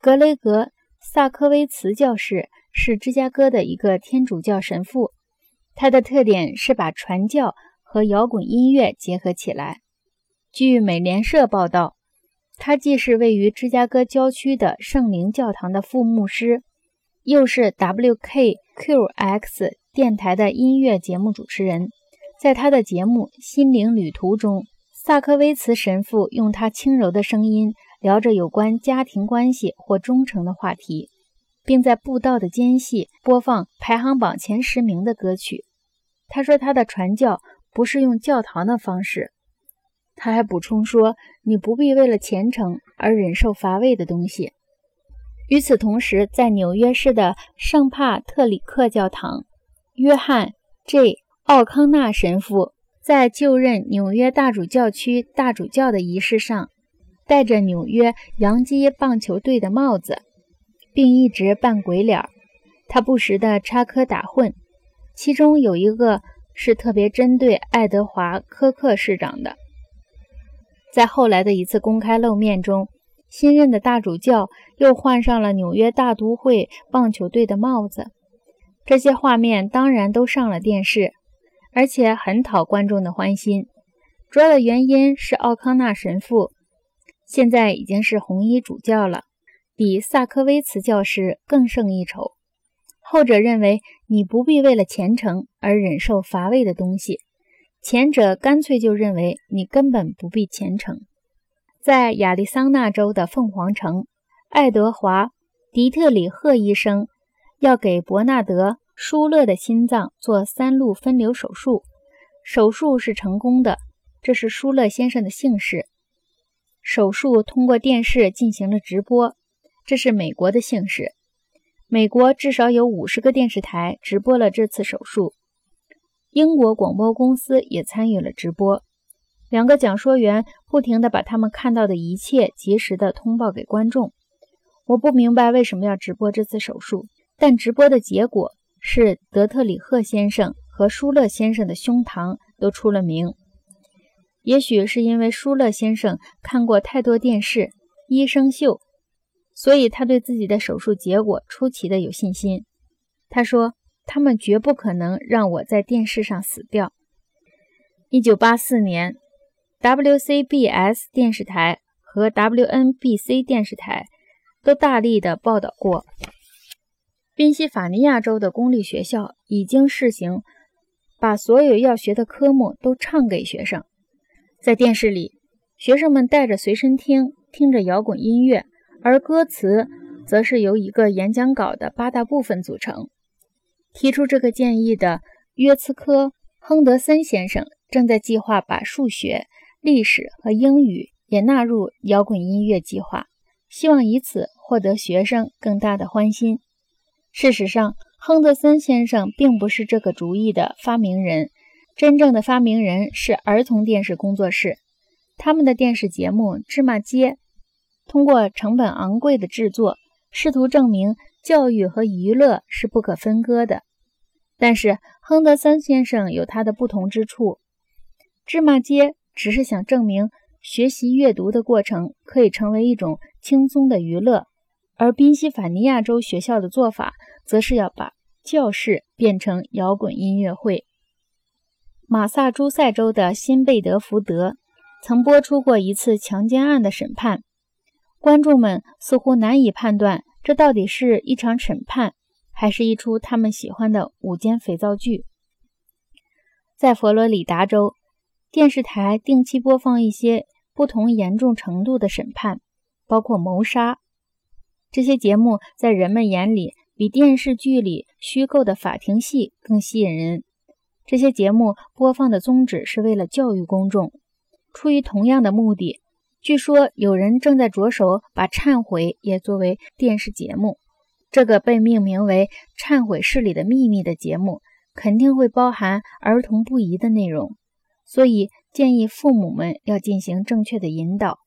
格雷格·萨科威茨教士是芝加哥的一个天主教神父，他的特点是把传教和摇滚音乐结合起来。据美联社报道，他既是位于芝加哥郊区的圣灵教堂的副牧师，又是 WKQX 电台的音乐节目主持人。在他的节目《心灵旅途》中，萨科威茨神父用他轻柔的声音。聊着有关家庭关系或忠诚的话题，并在布道的间隙播放排行榜前十名的歌曲。他说他的传教不是用教堂的方式。他还补充说：“你不必为了虔诚而忍受乏味的东西。”与此同时，在纽约市的圣帕特里克教堂，约翰 ·J· 奥康纳神父在就任纽约大主教区大主教的仪式上。戴着纽约洋基棒球队的帽子，并一直扮鬼脸儿。他不时的插科打诨，其中有一个是特别针对爱德华·科克市长的。在后来的一次公开露面中，新任的大主教又换上了纽约大都会棒球队的帽子。这些画面当然都上了电视，而且很讨观众的欢心。主要的原因是奥康纳神父。现在已经是红衣主教了，比萨科威茨教师更胜一筹。后者认为你不必为了虔诚而忍受乏味的东西，前者干脆就认为你根本不必虔诚。在亚利桑那州的凤凰城，爱德华·迪特里赫医生要给伯纳德·舒勒的心脏做三路分流手术，手术是成功的，这是舒勒先生的幸事。手术通过电视进行了直播，这是美国的幸事。美国至少有五十个电视台直播了这次手术，英国广播公司也参与了直播。两个讲说员不停地把他们看到的一切及时地通报给观众。我不明白为什么要直播这次手术，但直播的结果是德特里赫先生和舒勒先生的胸膛都出了名。也许是因为舒勒先生看过太多电视《医生秀》，所以他对自己的手术结果出奇的有信心。他说：“他们绝不可能让我在电视上死掉。”1984 年，WCBS 电视台和 WNBC 电视台都大力的报道过，宾夕法尼亚州的公立学校已经试行把所有要学的科目都唱给学生。在电视里，学生们带着随身听，听着摇滚音乐，而歌词则是由一个演讲稿的八大部分组成。提出这个建议的约茨科·亨德森先生正在计划把数学、历史和英语也纳入摇滚音乐计划，希望以此获得学生更大的欢心。事实上，亨德森先生并不是这个主意的发明人。真正的发明人是儿童电视工作室，他们的电视节目《芝麻街》通过成本昂贵的制作，试图证明教育和娱乐是不可分割的。但是亨德森先生有他的不同之处，《芝麻街》只是想证明学习阅读的过程可以成为一种轻松的娱乐，而宾夕法尼亚州学校的做法则是要把教室变成摇滚音乐会。马萨诸塞州的新贝德福德曾播出过一次强奸案的审判，观众们似乎难以判断这到底是一场审判，还是一出他们喜欢的午间肥皂剧。在佛罗里达州，电视台定期播放一些不同严重程度的审判，包括谋杀。这些节目在人们眼里比电视剧里虚构的法庭戏更吸引人。这些节目播放的宗旨是为了教育公众。出于同样的目的，据说有人正在着手把《忏悔》也作为电视节目。这个被命名为《忏悔室里的秘密》的节目肯定会包含儿童不宜的内容，所以建议父母们要进行正确的引导。